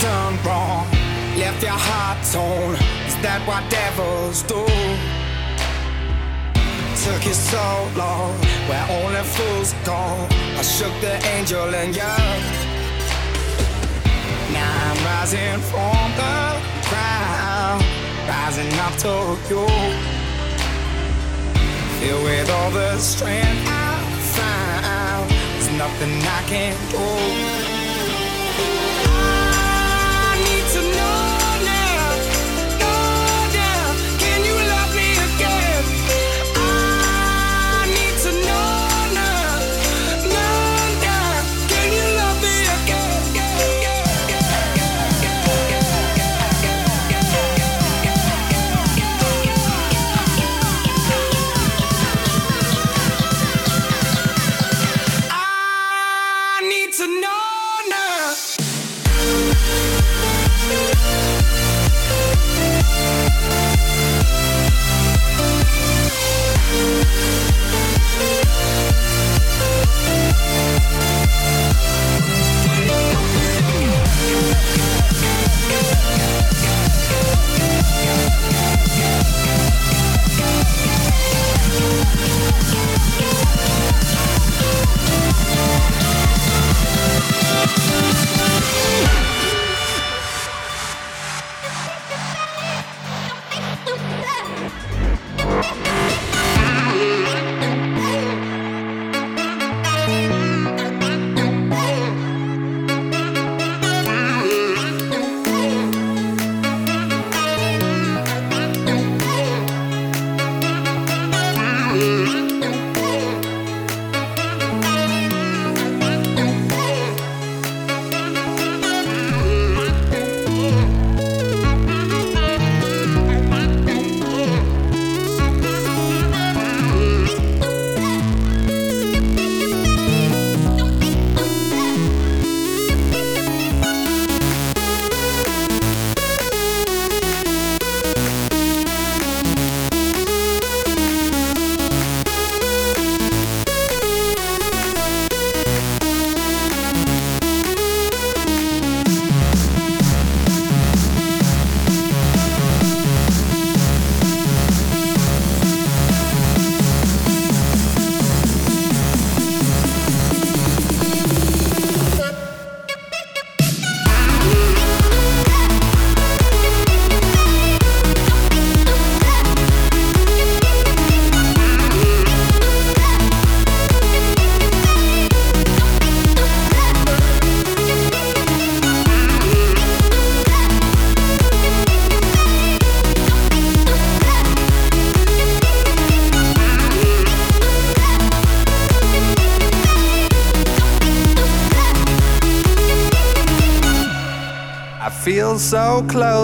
done wrong? Left your heart torn. Is that what devils do? Took you so long, where only fools go. I shook the angel in you. Now I'm rising from the ground, rising up to you. Filled with all the strength I found, there's nothing I can't do.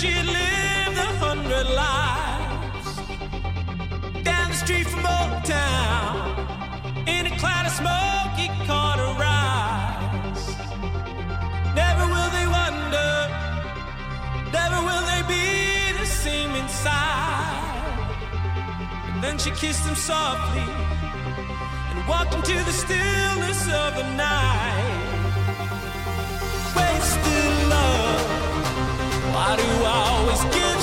she lived a hundred lives down the street from Old Town in a cloud of smoke. He caught her eyes. Never will they wonder, never will they be the same inside. And then she kissed him softly and walked into the stillness of the night. Wasted love. Why do I always get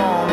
On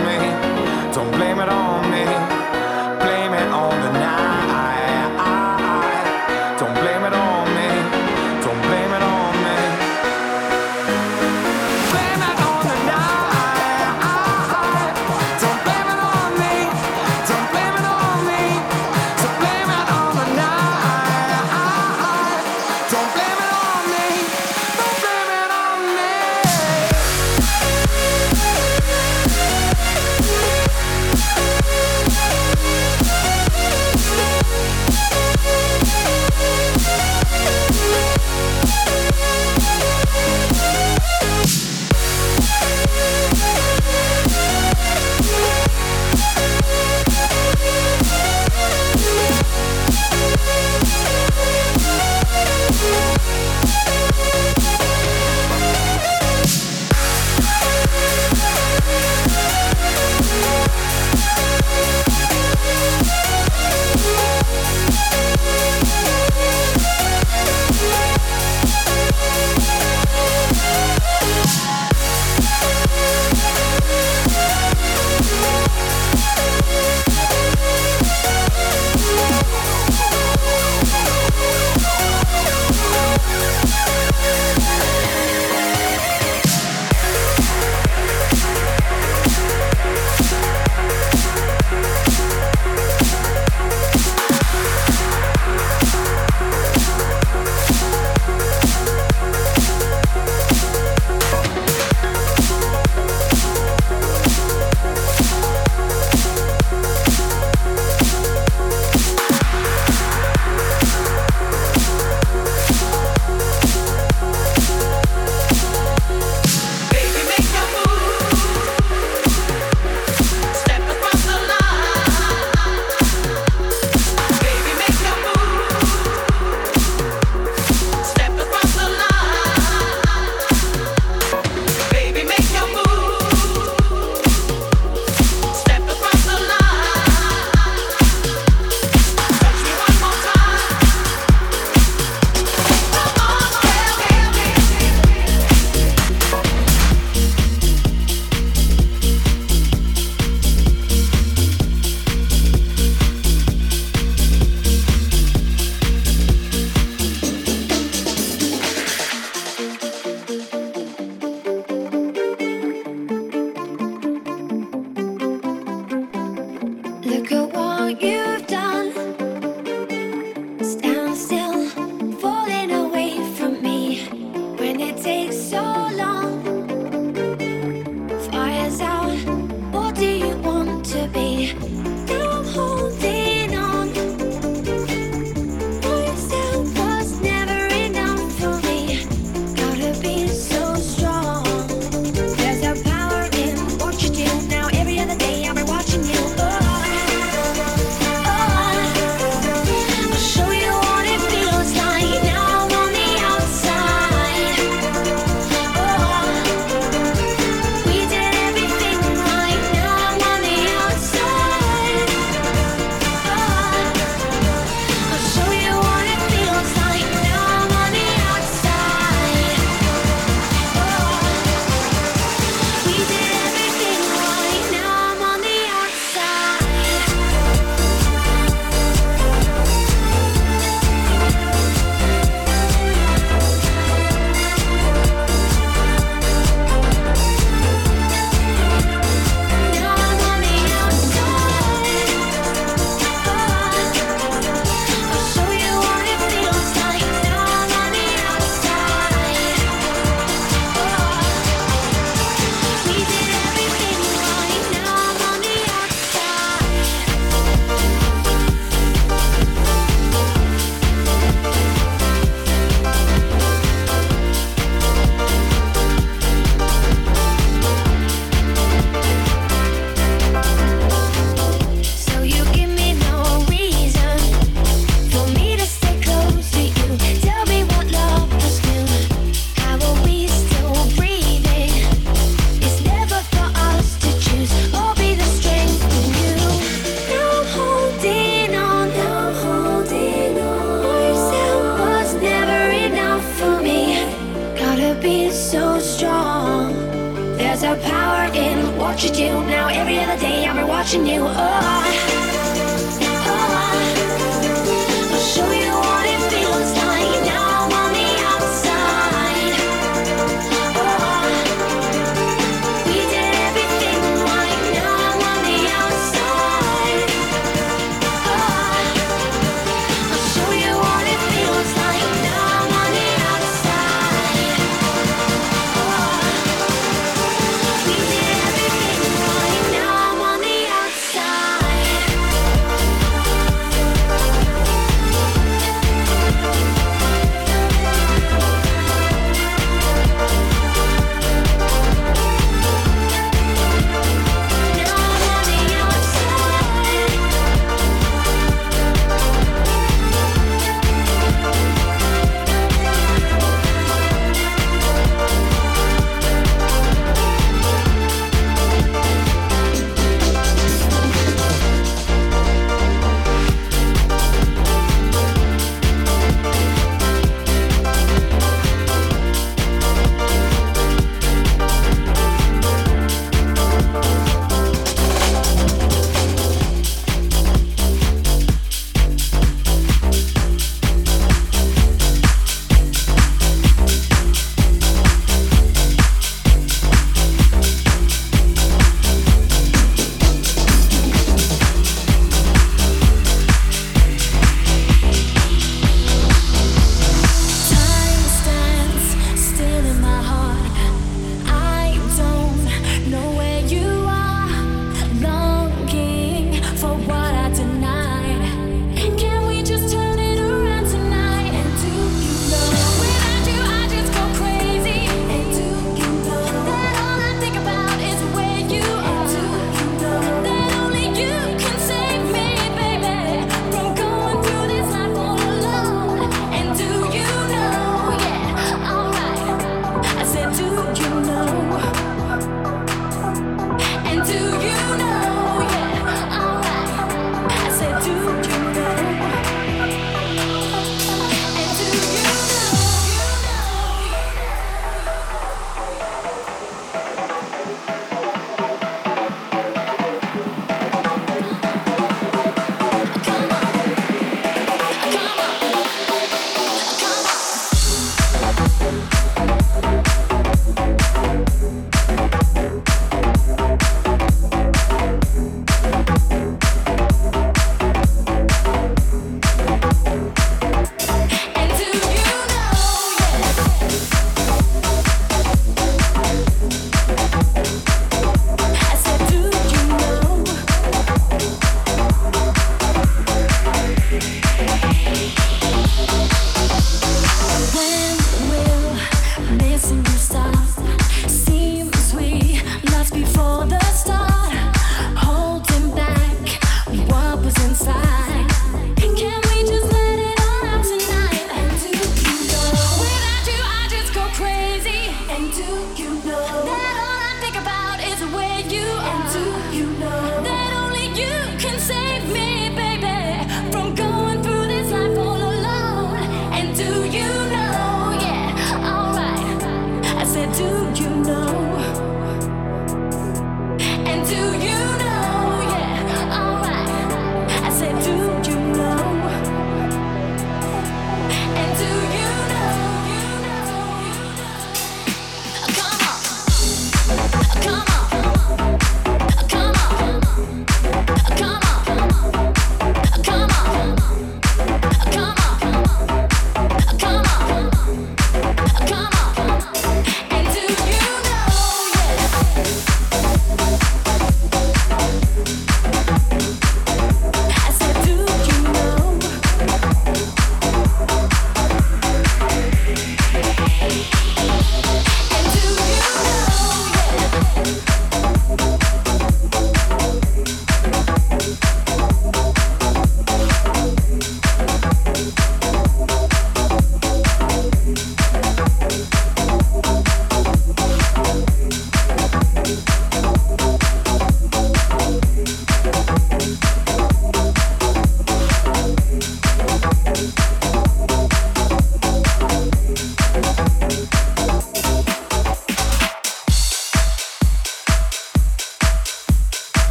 今年我